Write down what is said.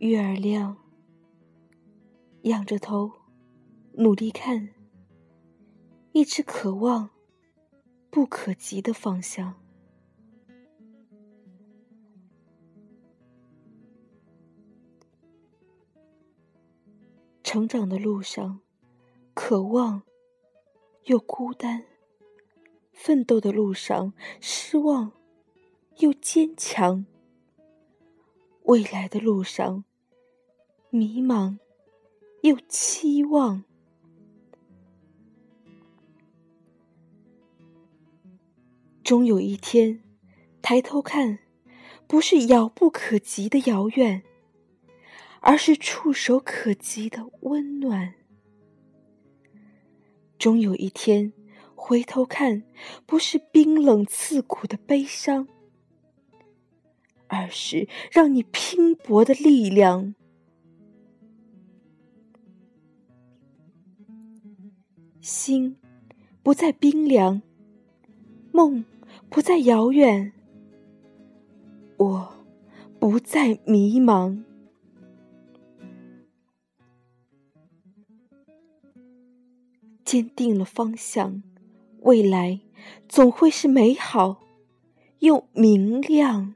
月儿亮，仰着头，努力看，一直渴望不可及的方向。成长的路上，渴望又孤单；奋斗的路上，失望又坚强；未来的路上，迷茫，又期望。终有一天，抬头看，不是遥不可及的遥远，而是触手可及的温暖。终有一天，回头看，不是冰冷刺骨的悲伤，而是让你拼搏的力量。心不再冰凉，梦不再遥远，我不再迷茫。坚定了方向，未来总会是美好又明亮。